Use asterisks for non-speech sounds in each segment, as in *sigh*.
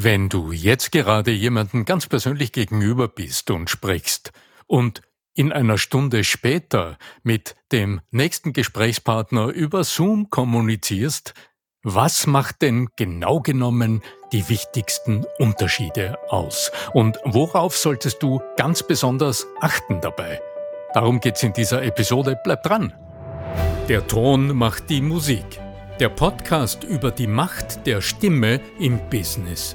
Wenn du jetzt gerade jemanden ganz persönlich gegenüber bist und sprichst und in einer Stunde später mit dem nächsten Gesprächspartner über Zoom kommunizierst, was macht denn genau genommen die wichtigsten Unterschiede aus? Und worauf solltest du ganz besonders achten dabei? Darum geht's in dieser Episode. Bleib dran! Der Ton macht die Musik. Der Podcast über die Macht der Stimme im Business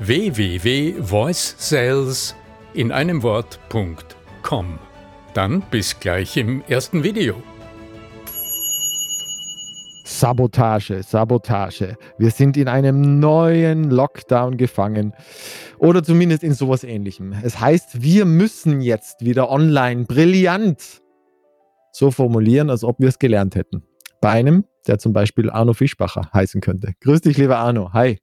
www.voicesales in einem Wort.com. Dann bis gleich im ersten Video. Sabotage, Sabotage. Wir sind in einem neuen Lockdown gefangen oder zumindest in sowas ähnlichem. Es heißt, wir müssen jetzt wieder online brillant so formulieren, als ob wir es gelernt hätten bei einem, der zum Beispiel Arno Fischbacher heißen könnte. Grüß dich, lieber Arno. Hi.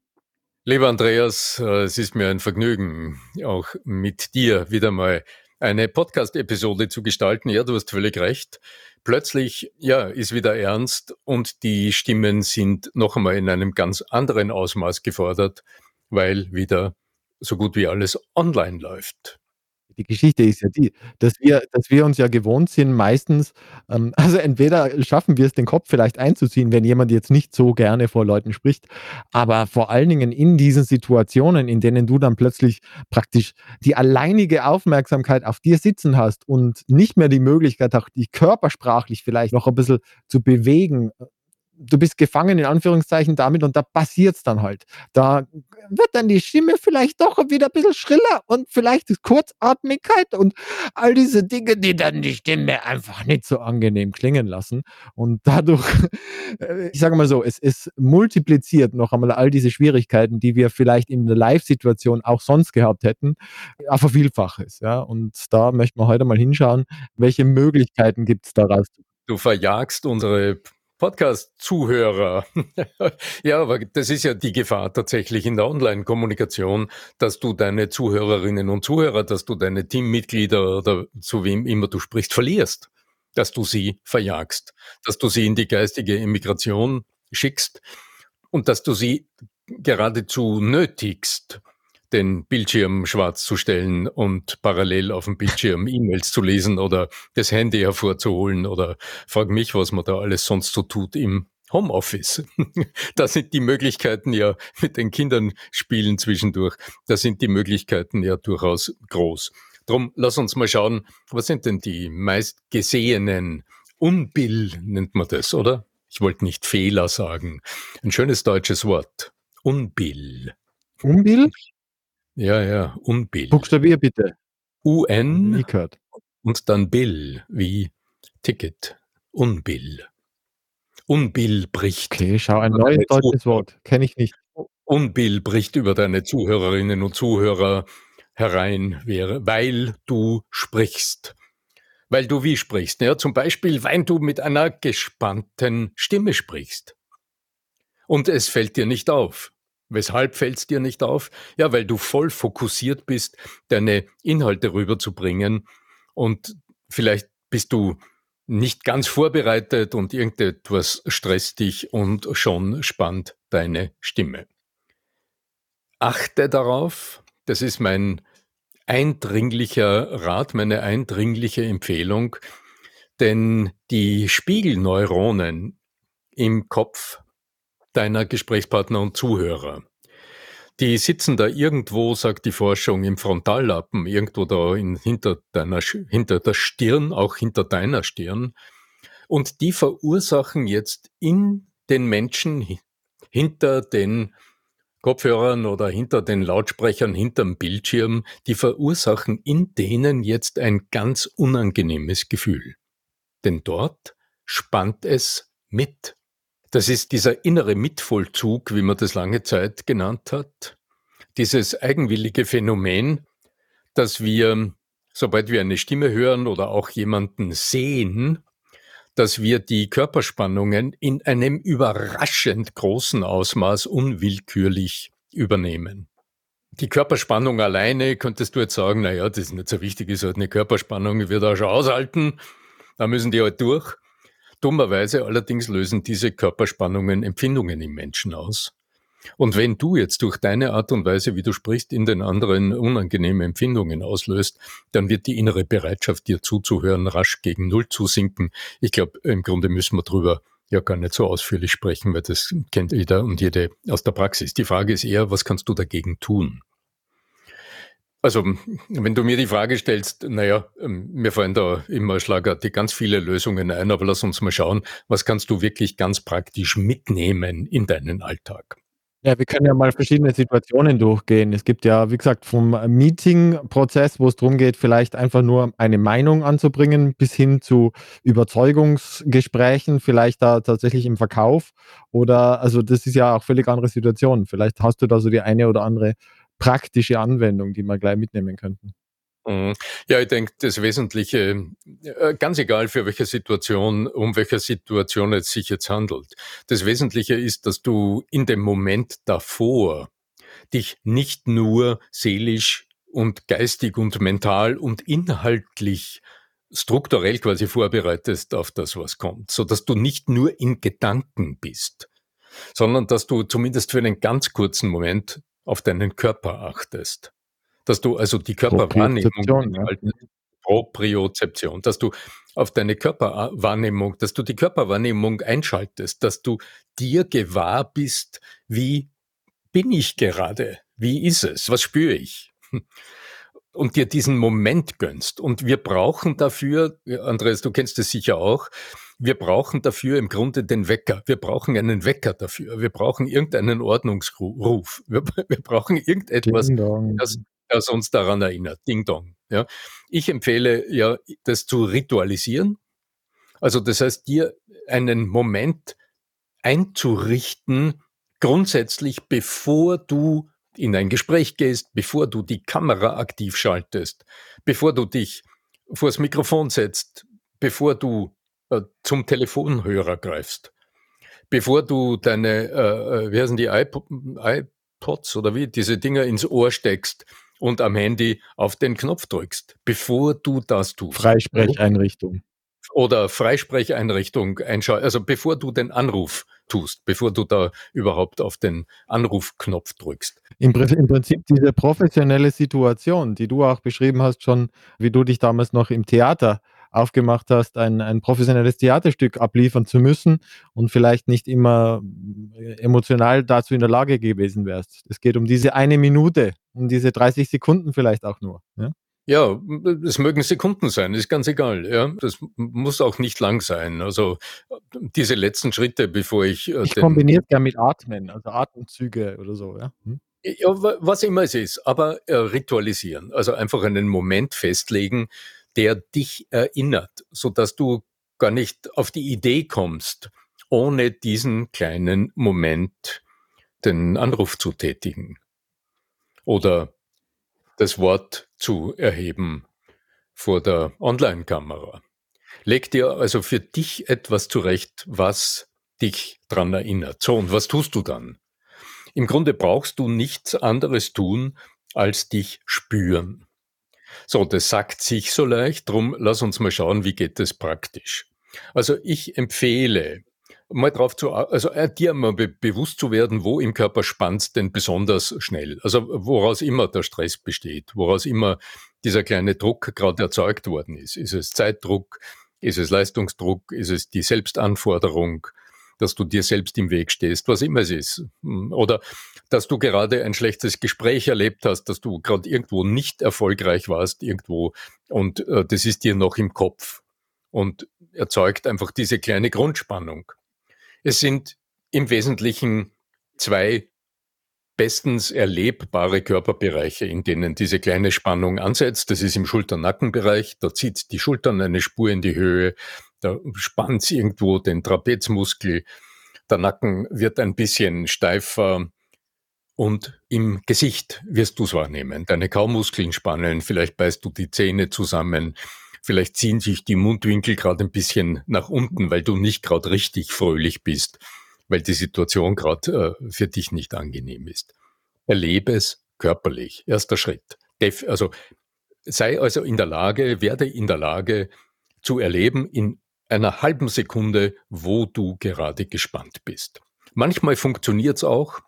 Lieber Andreas, äh, es ist mir ein Vergnügen, auch mit dir wieder mal eine Podcast-Episode zu gestalten. Ja, du hast völlig recht. Plötzlich, ja, ist wieder ernst und die Stimmen sind noch einmal in einem ganz anderen Ausmaß gefordert, weil wieder so gut wie alles online läuft. Die Geschichte ist ja die, dass wir dass wir uns ja gewohnt sind meistens ähm, *laughs* also entweder schaffen wir es, den Kopf vielleicht einzuziehen, wenn jemand jetzt nicht so gerne vor Leuten spricht, aber vor allen Dingen in diesen Situationen, in denen du dann plötzlich praktisch die alleinige Aufmerksamkeit auf dir sitzen hast und nicht mehr die Möglichkeit auch dich körpersprachlich vielleicht noch ein bisschen zu bewegen, du bist gefangen in Anführungszeichen damit und da passiert es dann halt. Da wird dann die Stimme vielleicht doch wieder ein bisschen schriller und vielleicht ist Kurzatmigkeit und all diese Dinge, die dann die Stimme einfach nicht so angenehm klingen lassen. Und dadurch, *laughs* äh, ich sage mal so, es ist multipliziert noch einmal all diese Schwierigkeiten, die wir vielleicht in der Live-Situation auch sonst gehabt hätten, auf ein Vielfaches. Ja? Und da möchten wir heute mal hinschauen, welche Möglichkeiten gibt es daraus. Du verjagst unsere Podcast-Zuhörer. *laughs* ja, aber das ist ja die Gefahr tatsächlich in der Online-Kommunikation, dass du deine Zuhörerinnen und Zuhörer, dass du deine Teammitglieder oder zu wem immer du sprichst, verlierst. Dass du sie verjagst, dass du sie in die geistige Immigration schickst und dass du sie geradezu nötigst, den Bildschirm schwarz zu stellen und parallel auf dem Bildschirm *laughs* E-Mails zu lesen oder das Handy hervorzuholen oder frag mich, was man da alles sonst so tut im Homeoffice. *laughs* da sind die Möglichkeiten ja mit den Kindern spielen zwischendurch. Da sind die Möglichkeiten ja durchaus groß. Drum lass uns mal schauen, was sind denn die meist gesehenen Unbill nennt man das, oder? Ich wollte nicht Fehler sagen. Ein schönes deutsches Wort. Unbill. Unbill? Ja, ja, Unbill. Buchstabier bitte. UN Nie gehört. und dann Bill wie Ticket. Unbill. Unbill bricht. Okay, schau, ein neues deutsches Wort. Kenne ich nicht. Unbill bricht über deine Zuhörerinnen und Zuhörer herein, wäre, weil du sprichst. Weil du wie sprichst. Ja, zum Beispiel, weil du mit einer gespannten Stimme sprichst. Und es fällt dir nicht auf. Weshalb fällt es dir nicht auf? Ja, weil du voll fokussiert bist, deine Inhalte rüberzubringen und vielleicht bist du nicht ganz vorbereitet und irgendetwas stresst dich und schon spannt deine Stimme. Achte darauf, das ist mein eindringlicher Rat, meine eindringliche Empfehlung, denn die Spiegelneuronen im Kopf deiner Gesprächspartner und Zuhörer. Die sitzen da irgendwo, sagt die Forschung, im Frontallappen, irgendwo da in, hinter, deiner, hinter der Stirn, auch hinter deiner Stirn. Und die verursachen jetzt in den Menschen hinter den Kopfhörern oder hinter den Lautsprechern, hinterm Bildschirm, die verursachen in denen jetzt ein ganz unangenehmes Gefühl. Denn dort spannt es mit. Das ist dieser innere Mitvollzug, wie man das lange Zeit genannt hat. Dieses eigenwillige Phänomen, dass wir, sobald wir eine Stimme hören oder auch jemanden sehen, dass wir die Körperspannungen in einem überraschend großen Ausmaß unwillkürlich übernehmen. Die Körperspannung alleine könntest du jetzt sagen, na ja, das ist nicht so wichtig, ist halt eine Körperspannung, wird auch schon aushalten. Da müssen die halt durch. Dummerweise allerdings lösen diese Körperspannungen Empfindungen im Menschen aus. Und wenn du jetzt durch deine Art und Weise, wie du sprichst, in den anderen unangenehme Empfindungen auslöst, dann wird die innere Bereitschaft, dir zuzuhören, rasch gegen Null zu sinken. Ich glaube, im Grunde müssen wir drüber ja gar nicht so ausführlich sprechen, weil das kennt jeder und jede aus der Praxis. Die Frage ist eher, was kannst du dagegen tun? Also, wenn du mir die Frage stellst, naja, ähm, mir fallen da immer schlagartig ganz viele Lösungen ein, aber lass uns mal schauen, was kannst du wirklich ganz praktisch mitnehmen in deinen Alltag? Ja, wir können ja mal verschiedene Situationen durchgehen. Es gibt ja, wie gesagt, vom Meeting-Prozess, wo es darum geht, vielleicht einfach nur eine Meinung anzubringen, bis hin zu Überzeugungsgesprächen, vielleicht da tatsächlich im Verkauf oder also das ist ja auch völlig andere Situationen. Vielleicht hast du da so die eine oder andere praktische Anwendung, die wir gleich mitnehmen könnten. Mhm. Ja, ich denke, das Wesentliche, äh, ganz egal für welche Situation, um welche Situation es sich jetzt handelt, das Wesentliche ist, dass du in dem Moment davor dich nicht nur seelisch und geistig und mental und inhaltlich strukturell quasi vorbereitest auf das, was kommt, so dass du nicht nur in Gedanken bist, sondern dass du zumindest für einen ganz kurzen Moment auf deinen Körper achtest dass du also die Körperwahrnehmung ja. Propriozeption, dass du auf deine Körperwahrnehmung, dass du die Körperwahrnehmung einschaltest, dass du dir gewahr bist, wie bin ich gerade? Wie ist es? Was spüre ich? Und dir diesen Moment gönnst. Und wir brauchen dafür, Andreas, du kennst es sicher auch, wir brauchen dafür im Grunde den Wecker. Wir brauchen einen Wecker dafür. Wir brauchen irgendeinen Ordnungsruf. *laughs* Wir, wir brauchen irgendetwas, das, das uns daran erinnert. Ding Dong. Ja. Ich empfehle ja, das zu ritualisieren. Also das heißt, dir einen Moment einzurichten, grundsätzlich bevor du in ein Gespräch gehst, bevor du die Kamera aktiv schaltest, bevor du dich vors Mikrofon setzt, bevor du äh, zum Telefonhörer greifst, bevor du deine, äh, äh wie heißen die iPod, iPods oder wie, diese Dinger ins Ohr steckst, und am Handy auf den Knopf drückst, bevor du das tust. Freisprecheinrichtung. Oder Freisprecheinrichtung einschalten, also bevor du den Anruf tust, bevor du da überhaupt auf den Anrufknopf drückst. Im, Im, Prinzip diese professionelle Situation, die du auch beschrieben hast, schon wie du dich damals noch im Theater aufgemacht hast, ein, ein professionelles Theaterstück abliefern zu müssen und vielleicht nicht immer äh, emotional dazu in der Lage gewesen wärst. Es geht um diese eine Minute, um diese 30 Sekunden vielleicht auch nur. Ja? Ja, es mögen Sekunden sein, ist ganz egal. Ja, das muss auch nicht lang sein. Also diese letzten Schritte, bevor ich. Äh, ich kombiniere gerne mit Atmen, also Atemzüge oder so. Ja? Hm? ja was immer es ist, aber äh, ritualisieren, also einfach einen Moment festlegen, der dich erinnert, so dass du gar nicht auf die Idee kommst, ohne diesen kleinen Moment den Anruf zu tätigen oder das Wort zu erheben vor der Online-Kamera. Leg dir also für dich etwas zurecht, was dich dran erinnert. So, und was tust du dann? Im Grunde brauchst du nichts anderes tun, als dich spüren. So, das sagt sich so leicht, drum lass uns mal schauen, wie geht das praktisch. Also ich empfehle, mal drauf zu, also äh, dir mal be bewusst zu werden, wo im Körper spannt denn besonders schnell. Also woraus immer der Stress besteht, woraus immer dieser kleine Druck gerade erzeugt worden ist. Ist es Zeitdruck? Ist es Leistungsdruck? Ist es die Selbstanforderung? dass du dir selbst im Weg stehst, was immer es ist. Hm, oder dass du gerade ein schlechtes Gespräch erlebt hast, dass du gerade irgendwo nicht erfolgreich warst, irgendwo, und äh, das ist dir noch im Kopf und erzeugt einfach diese kleine Grundspannung. Es sind im Wesentlichen zwei bestens erlebbare Körperbereiche, in denen diese kleine Spannung ansetzt. Das ist im Schulter-Nackenbereich, da zieht die Schultern eine Spur in die Höhe, da spannt irgendwo den Trapezmuskel, der Nacken wird ein bisschen steifer. Und im Gesicht wirst du es wahrnehmen. Deine Kaumuskeln spannen, vielleicht beißt du die Zähne zusammen, vielleicht ziehen sich die Mundwinkel gerade ein bisschen nach unten, weil du nicht gerade richtig fröhlich bist, weil die Situation gerade äh, für dich nicht angenehm ist. Erlebe es körperlich. Erster Schritt. Def also sei also in der Lage, werde in der Lage zu erleben in einer halben Sekunde, wo du gerade gespannt bist. Manchmal funktioniert es auch,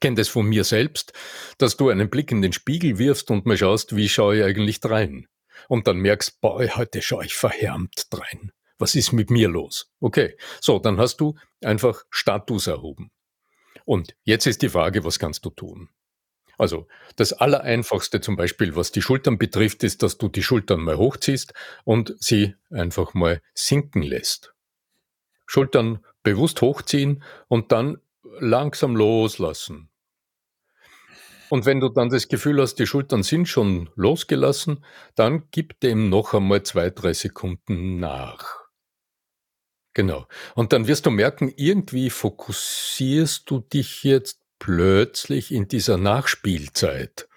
kenne das von mir selbst, dass du einen Blick in den Spiegel wirfst und mal schaust, wie schaue ich eigentlich drein. Und dann merkst, boah, heute schaue ich verhärmt drein. Was ist mit mir los? Okay, so, dann hast du einfach Status erhoben. Und jetzt ist die Frage, was kannst du tun? Also das Allereinfachste zum Beispiel, was die Schultern betrifft, ist, dass du die Schultern mal hochziehst und sie einfach mal sinken lässt. Schultern bewusst hochziehen und dann langsam loslassen. Und wenn du dann das Gefühl hast, die Schultern sind schon losgelassen, dann gib dem noch einmal zwei, drei Sekunden nach. Genau. Und dann wirst du merken, irgendwie fokussierst du dich jetzt plötzlich in dieser Nachspielzeit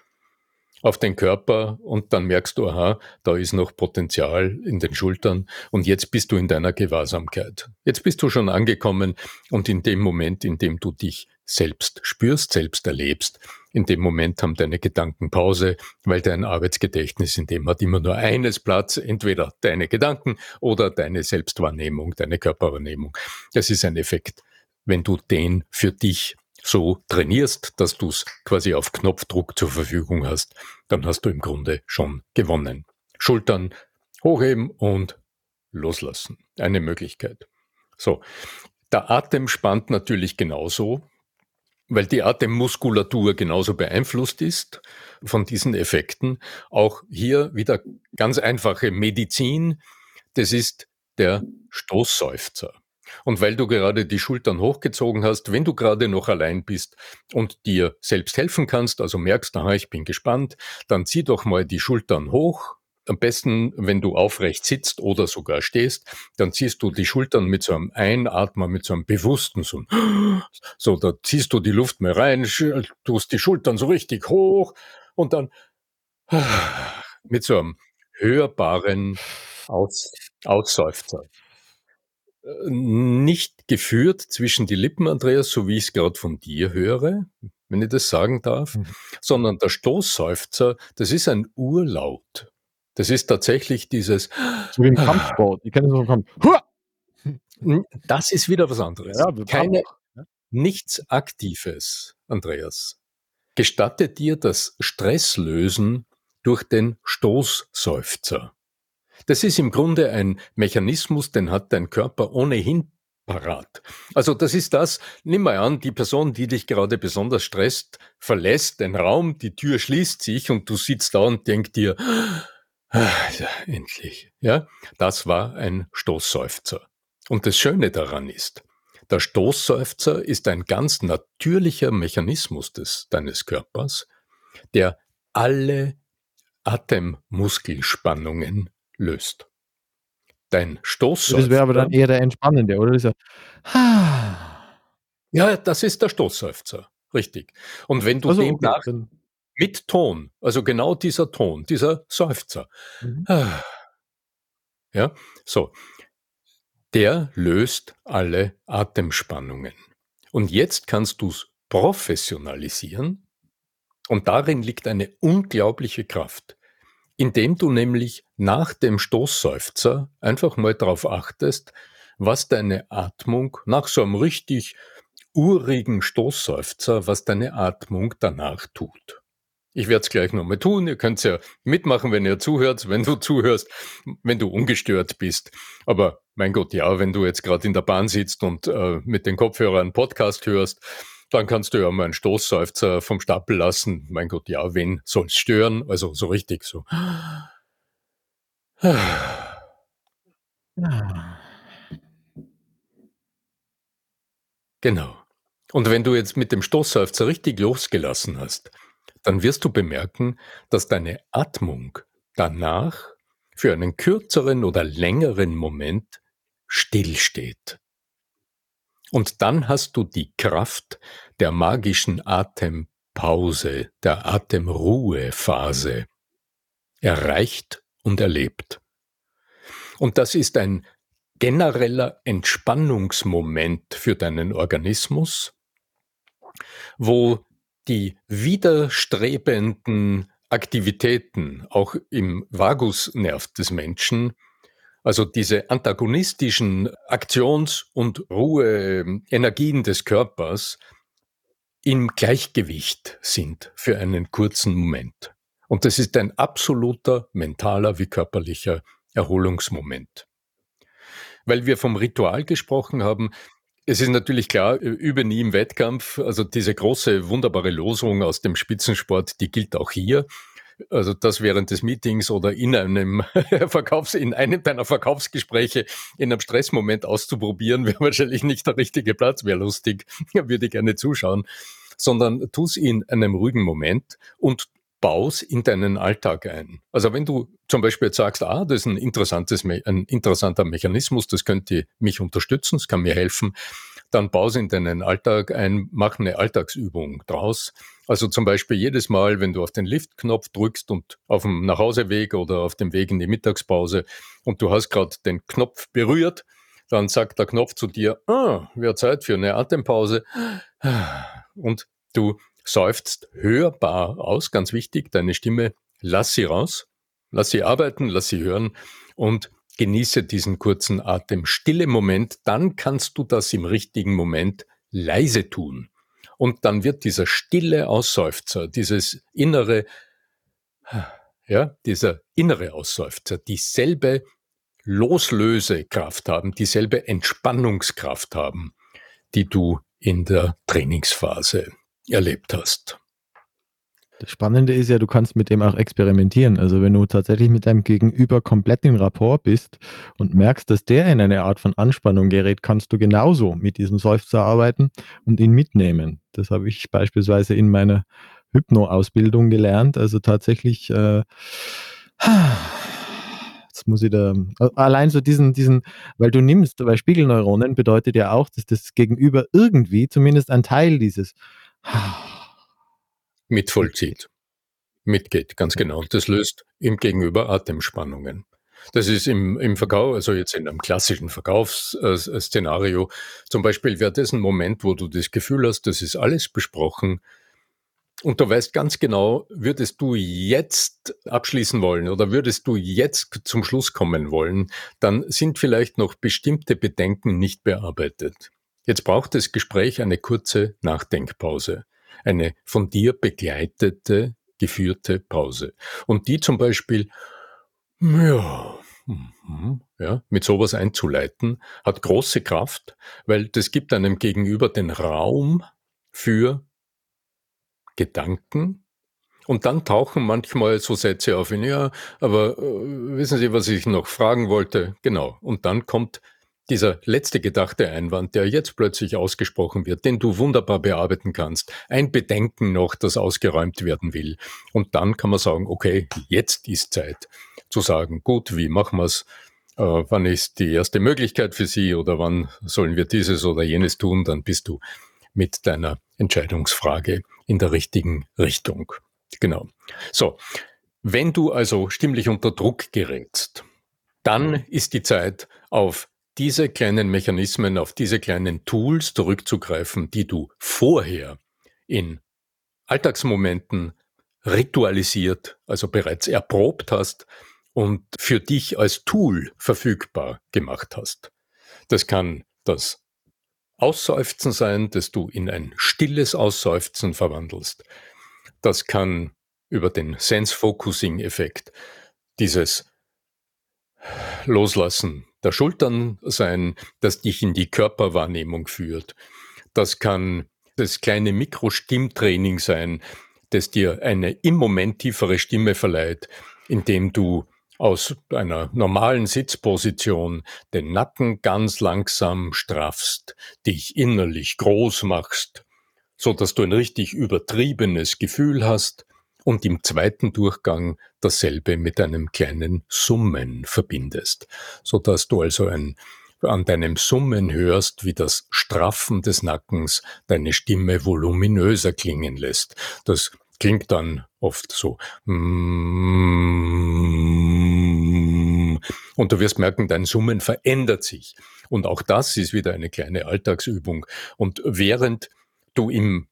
auf den Körper und dann merkst du, aha, da ist noch Potenzial in den Schultern und jetzt bist du in deiner Gewahrsamkeit. Jetzt bist du schon angekommen und in dem Moment, in dem du dich selbst spürst, selbst erlebst, in dem Moment haben deine Gedanken Pause, weil dein Arbeitsgedächtnis in dem hat immer nur eines Platz, entweder deine Gedanken oder deine Selbstwahrnehmung, deine Körperwahrnehmung. Das ist ein Effekt, wenn du den für dich so trainierst, dass du es quasi auf Knopfdruck zur Verfügung hast, dann hast du im Grunde schon gewonnen. Schultern hochheben und loslassen. Eine Möglichkeit. So. Der Atem spannt natürlich genauso, weil die Atemmuskulatur genauso beeinflusst ist von diesen Effekten. Auch hier wieder ganz einfache Medizin. Das ist der Stoßseufzer. Und weil du gerade die Schultern hochgezogen hast, wenn du gerade noch allein bist und dir selbst helfen kannst, also merkst, aha, ich bin gespannt, dann zieh doch mal die Schultern hoch. Am besten, wenn du aufrecht sitzt oder sogar stehst, dann ziehst du die Schultern mit so einem Einatmen, mit so einem bewussten, so, *gasps* so da ziehst du die Luft mal rein, tust die Schultern so richtig hoch und dann *sighs* mit so einem hörbaren Aus, Ausseufzer nicht geführt zwischen die Lippen, Andreas, so wie ich es gerade von dir höre, wenn ich das sagen darf, mhm. sondern der Stoßseufzer, das ist ein Urlaut. Das ist tatsächlich dieses. So wie im Kampfsport. Ich kenne es vom Kampf. Das ist wieder was anderes. Ja, Keine, nichts Aktives, Andreas. Gestatte dir das Stresslösen durch den Stoßseufzer. Das ist im Grunde ein Mechanismus, den hat dein Körper ohnehin parat. Also das ist das, nimm mal an, die Person, die dich gerade besonders stresst, verlässt den Raum, die Tür schließt sich und du sitzt da und denkst dir, ja, endlich. Ja, das war ein Stoßseufzer. Und das Schöne daran ist, der Stoßseufzer ist ein ganz natürlicher Mechanismus des, deines Körpers, der alle Atemmuskelspannungen löst. Dein Stoßseufzer. Das wäre aber dann eher der entspannende, oder? Das ja, das ist der Stoßseufzer. Richtig. Und wenn du also, dem nach mit Ton, also genau dieser Ton, dieser Seufzer, mhm. ja, so, der löst alle Atemspannungen. Und jetzt kannst du es professionalisieren und darin liegt eine unglaubliche Kraft indem du nämlich nach dem Stoßseufzer einfach mal darauf achtest, was deine Atmung nach so einem richtig urigen Stoßseufzer, was deine Atmung danach tut. Ich werde es gleich nochmal tun. Ihr könnt ja mitmachen, wenn ihr zuhört, wenn du *laughs* zuhörst, wenn du ungestört bist. Aber mein Gott, ja, wenn du jetzt gerade in der Bahn sitzt und äh, mit den Kopfhörern Podcast hörst, dann kannst du ja mal einen Stoßseufzer vom Stapel lassen. Mein Gott, ja, wen soll's stören? Also so richtig so. Genau. Und wenn du jetzt mit dem Stoßseufzer richtig losgelassen hast, dann wirst du bemerken, dass deine Atmung danach für einen kürzeren oder längeren Moment stillsteht. Und dann hast du die Kraft der magischen Atempause, der Atemruhephase erreicht und erlebt. Und das ist ein genereller Entspannungsmoment für deinen Organismus, wo die widerstrebenden Aktivitäten auch im Vagusnerv des Menschen, also diese antagonistischen Aktions- und Ruheenergien des Körpers im Gleichgewicht sind für einen kurzen Moment. Und das ist ein absoluter mentaler wie körperlicher Erholungsmoment. Weil wir vom Ritual gesprochen haben, es ist natürlich klar, übe nie im Wettkampf. Also diese große, wunderbare Losung aus dem Spitzensport, die gilt auch hier. Also das während des Meetings oder in einem *laughs* Verkaufs, in einem deiner Verkaufsgespräche in einem Stressmoment auszuprobieren, *laughs* wäre wahrscheinlich nicht der richtige Platz, wäre lustig, *laughs* würde gerne zuschauen, sondern tu es in einem ruhigen Moment und baus in deinen Alltag ein. Also wenn du zum Beispiel sagst, ah, das ist ein interessantes, ein interessanter Mechanismus, das könnte mich unterstützen, es kann mir helfen, dann baus in deinen Alltag ein, mach eine Alltagsübung draus. Also zum Beispiel jedes Mal, wenn du auf den Liftknopf drückst und auf dem Nachhauseweg oder auf dem Weg in die Mittagspause und du hast gerade den Knopf berührt, dann sagt der Knopf zu dir, ah, wäre Zeit für eine Atempause. Und du seufzt hörbar aus, ganz wichtig, deine Stimme, lass sie raus, lass sie arbeiten, lass sie hören und genieße diesen kurzen Atem. Stille Moment, dann kannst du das im richtigen Moment leise tun. Und dann wird dieser stille Ausseufzer, dieses innere, ja, dieser innere Ausseufzer, dieselbe Loslösekraft haben, dieselbe Entspannungskraft haben, die du in der Trainingsphase erlebt hast. Das Spannende ist ja, du kannst mit dem auch experimentieren. Also wenn du tatsächlich mit deinem Gegenüber komplett in Rapport bist und merkst, dass der in eine Art von Anspannung gerät, kannst du genauso mit diesem Seufzer arbeiten und ihn mitnehmen. Das habe ich beispielsweise in meiner Hypno-Ausbildung gelernt. Also tatsächlich, äh, jetzt muss ich da, allein so diesen, diesen, weil du nimmst, weil Spiegelneuronen bedeutet ja auch, dass das Gegenüber irgendwie zumindest ein Teil dieses *sighs* mit vollzieht, mitgeht, ganz genau. Das löst im Gegenüber Atemspannungen. Das ist im, im Verkauf, also jetzt in einem klassischen Verkaufsszenario, zum Beispiel wäre das ein Moment, wo du das Gefühl hast, das ist alles besprochen und du weißt ganz genau, würdest du jetzt abschließen wollen oder würdest du jetzt zum Schluss kommen wollen, dann sind vielleicht noch bestimmte Bedenken nicht bearbeitet. Jetzt braucht das Gespräch eine kurze Nachdenkpause eine von dir begleitete, geführte Pause. Und die zum Beispiel, ja, mhm, ja, mit sowas einzuleiten, hat große Kraft, weil das gibt einem gegenüber den Raum für Gedanken, und dann tauchen manchmal so Sätze auf in, ja, aber äh, wissen Sie, was ich noch fragen wollte? Genau. Und dann kommt dieser letzte gedachte Einwand, der jetzt plötzlich ausgesprochen wird, den du wunderbar bearbeiten kannst, ein Bedenken noch, das ausgeräumt werden will. Und dann kann man sagen, okay, jetzt ist Zeit zu sagen, gut, wie machen wir es? Äh, wann ist die erste Möglichkeit für Sie oder wann sollen wir dieses oder jenes tun? Dann bist du mit deiner Entscheidungsfrage in der richtigen Richtung. Genau. So. Wenn du also stimmlich unter Druck gerätst, dann ist die Zeit, auf diese kleinen Mechanismen, auf diese kleinen Tools zurückzugreifen, die du vorher in Alltagsmomenten ritualisiert, also bereits erprobt hast und für dich als Tool verfügbar gemacht hast. Das kann das Ausseufzen sein, das du in ein stilles Ausseufzen verwandelst. Das kann über den Sense-Focusing-Effekt dieses Loslassen der Schultern sein, das dich in die Körperwahrnehmung führt. Das kann das kleine Mikrostimmtraining sein, das dir eine im Moment tiefere Stimme verleiht, indem du aus einer normalen Sitzposition den Nacken ganz langsam straffst, dich innerlich groß machst, so dass du ein richtig übertriebenes Gefühl hast und im zweiten Durchgang dasselbe mit einem kleinen Summen verbindest, so dass du also ein an deinem Summen hörst, wie das Straffen des Nackens deine Stimme voluminöser klingen lässt. Das klingt dann oft so. Und du wirst merken, dein Summen verändert sich. Und auch das ist wieder eine kleine Alltagsübung. Und während du im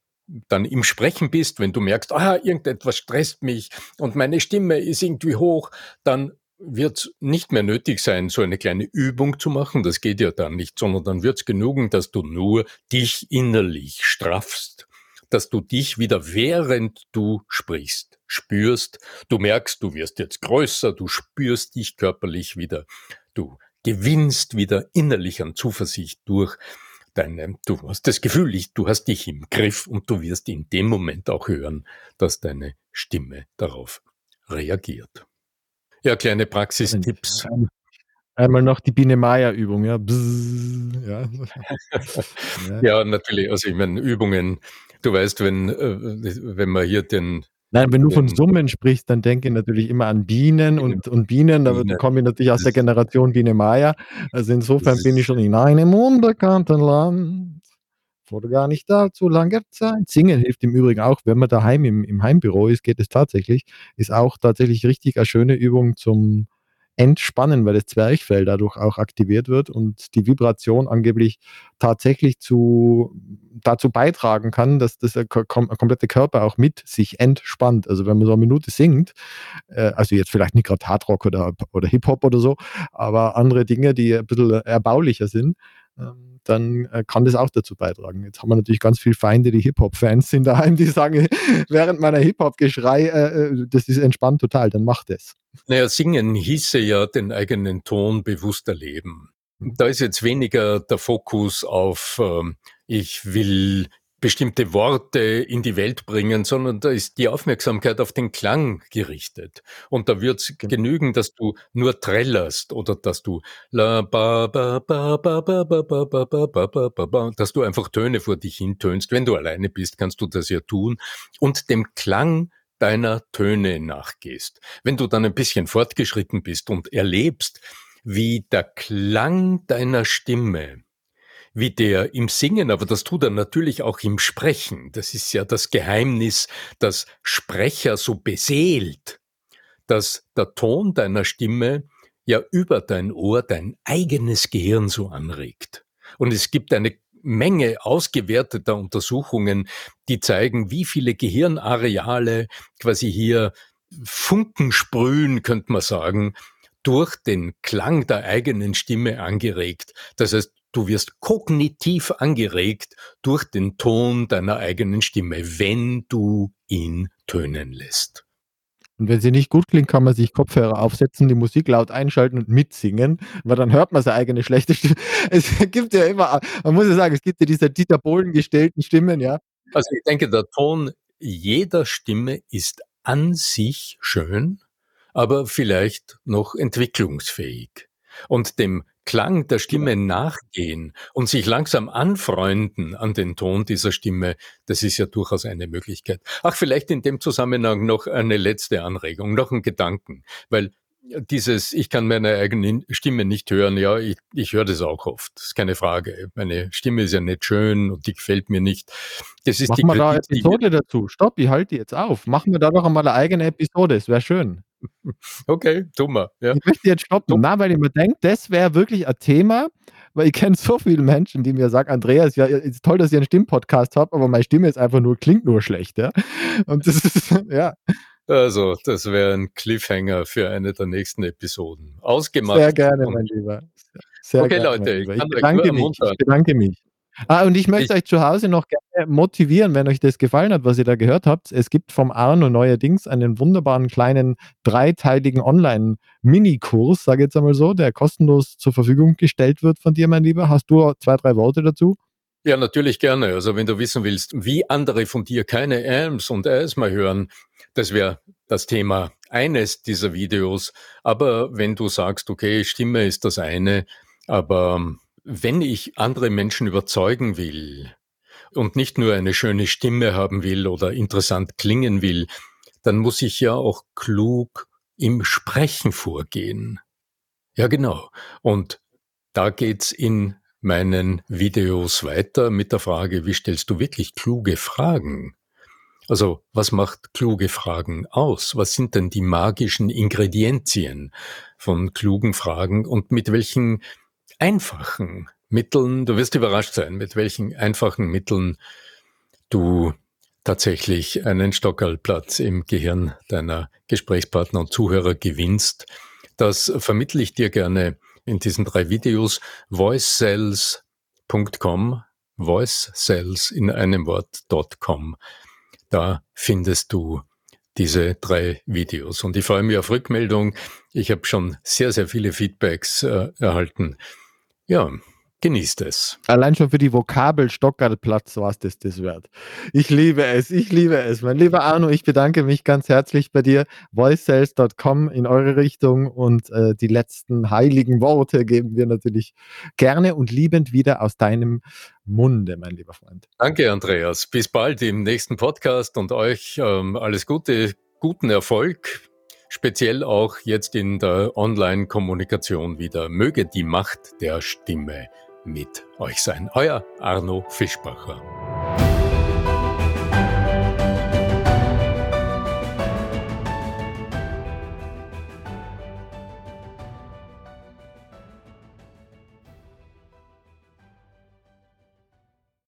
dann im Sprechen bist, wenn du merkst, ah, irgendetwas stresst mich und meine Stimme ist irgendwie hoch, dann wird nicht mehr nötig sein, so eine kleine Übung zu machen. Das geht ja dann nicht, sondern dann wird es genügen, dass du nur dich innerlich straffst, dass du dich wieder während du sprichst, spürst. Du merkst, du wirst jetzt größer, du spürst dich körperlich wieder, du gewinnst wieder innerlich an Zuversicht durch deine, du hast das Gefühl, du hast dich im Griff und du wirst in dem Moment auch hören, dass deine Stimme darauf reagiert. Ja, kleine Praxistipps. Einmal noch die Biene Meier Übung, ja. Ja. *laughs* ja. natürlich. Also ich meine, Übungen, du weißt, wenn, äh, wenn man hier den Nein, wenn du von Summen sprichst, dann denke ich natürlich immer an Bienen und, und Bienen, da Biene. komme ich natürlich aus der Generation Biene Meier. Also insofern bin ich schon in einem unbekannten Land. Vor gar nicht allzu langer Zeit. Singen hilft im Übrigen auch, wenn man daheim im, im Heimbüro ist, geht es tatsächlich. Ist auch tatsächlich richtig eine schöne Übung zum entspannen, weil das Zwerchfell dadurch auch aktiviert wird und die Vibration angeblich tatsächlich zu, dazu beitragen kann, dass das kom komplette Körper auch mit sich entspannt. Also wenn man so eine Minute singt, äh, also jetzt vielleicht nicht gerade Hardrock oder, oder Hip-Hop oder so, aber andere Dinge, die ein bisschen erbaulicher sind, dann äh, kann das auch dazu beitragen. Jetzt haben wir natürlich ganz viele Feinde, die Hip-Hop-Fans sind daheim, *laughs* die sagen, *laughs* während meiner Hip-Hop-Geschrei, äh, äh, das ist entspannt total, dann macht es. Naja, singen hieße ja den eigenen Ton bewusst erleben. Da ist jetzt weniger der Fokus auf, äh, ich will bestimmte Worte in die Welt bringen, sondern da ist die Aufmerksamkeit auf den Klang gerichtet. Und da wird's mhm. genügen, dass du nur trällerst oder dass du dass du einfach Töne vor dich hintönst. Wenn du alleine bist, kannst du das ja tun und dem Klang deiner Töne nachgehst. Wenn du dann ein bisschen fortgeschritten bist und erlebst, wie der Klang deiner Stimme wie der im Singen, aber das tut er natürlich auch im Sprechen. Das ist ja das Geheimnis, das Sprecher so beseelt, dass der Ton deiner Stimme ja über dein Ohr dein eigenes Gehirn so anregt. Und es gibt eine Menge ausgewerteter Untersuchungen, die zeigen, wie viele Gehirnareale quasi hier Funken sprühen, könnte man sagen, durch den Klang der eigenen Stimme angeregt. Das heißt, Du wirst kognitiv angeregt durch den Ton deiner eigenen Stimme, wenn du ihn tönen lässt. Und wenn sie nicht gut klingt, kann man sich Kopfhörer aufsetzen, die Musik laut einschalten und mitsingen, weil dann hört man seine eigene schlechte Stimme. *laughs* Es gibt ja immer, man muss ja sagen, es gibt ja diese Dieter Bohlen gestellten Stimmen, ja. Also ich denke, der Ton jeder Stimme ist an sich schön, aber vielleicht noch entwicklungsfähig. Und dem Klang der Stimme nachgehen und sich langsam anfreunden an den Ton dieser Stimme, das ist ja durchaus eine Möglichkeit. Ach, vielleicht in dem Zusammenhang noch eine letzte Anregung, noch ein Gedanken, weil dieses, ich kann meine eigene Stimme nicht hören, ja, ich, ich höre das auch oft, das ist keine Frage. Meine Stimme ist ja nicht schön und die gefällt mir nicht. Das ist Machen die wir da eine Episode dazu. Stopp, ich halte jetzt auf. Machen wir da doch einmal eine eigene Episode, es wäre schön. Okay, mal. Ja. Ich möchte jetzt stoppen, na, weil ich mir denke, das wäre wirklich ein Thema, weil ich kenne so viele Menschen, die mir sagen, Andreas, ja, ist toll, dass ihr einen Stimmpodcast habt, aber meine Stimme ist einfach nur, klingt nur schlecht, ja. Und das ist, ja. Also, das wäre ein Cliffhanger für eine der nächsten Episoden. Ausgemacht. Sehr gerne, mein Lieber. Sehr okay, gerne, Leute, ich, ich, bedanke mich, ich bedanke mich. Ah, und ich möchte ich, euch zu Hause noch gerne motivieren, wenn euch das gefallen hat, was ihr da gehört habt. Es gibt vom Arno neuerdings einen wunderbaren kleinen dreiteiligen Online-Mini-Kurs, sage ich jetzt einmal so, der kostenlos zur Verfügung gestellt wird von dir, mein Lieber. Hast du zwei, drei Worte dazu? Ja, natürlich gerne. Also wenn du wissen willst, wie andere von dir keine Ams und As mal hören, das wäre das Thema eines dieser Videos. Aber wenn du sagst, okay, Stimme ist das eine, aber wenn ich andere Menschen überzeugen will und nicht nur eine schöne Stimme haben will oder interessant klingen will, dann muss ich ja auch klug im Sprechen vorgehen. Ja, genau. Und da geht's in meinen Videos weiter mit der Frage, wie stellst du wirklich kluge Fragen? Also, was macht kluge Fragen aus? Was sind denn die magischen Ingredienzien von klugen Fragen und mit welchen einfachen Mitteln, du wirst überrascht sein, mit welchen einfachen Mitteln du tatsächlich einen Stockerlplatz im Gehirn deiner Gesprächspartner und Zuhörer gewinnst. Das vermittle ich dir gerne in diesen drei Videos. voicecells.com, voicecells in einem Wort.com. Da findest du diese drei Videos. Und ich freue mich auf Rückmeldung. Ich habe schon sehr, sehr viele Feedbacks äh, erhalten. Ja, Genießt es. Allein schon für die Vokabel Stockerlplatz war es das, das wert. Ich liebe es, ich liebe es. Mein lieber Arno, ich bedanke mich ganz herzlich bei dir. voicesales.com in eure Richtung und äh, die letzten heiligen Worte geben wir natürlich gerne und liebend wieder aus deinem Munde, mein lieber Freund. Danke, Andreas. Bis bald im nächsten Podcast und euch ähm, alles Gute, guten Erfolg speziell auch jetzt in der Online-Kommunikation wieder. Möge die Macht der Stimme mit euch sein. Euer Arno Fischbacher.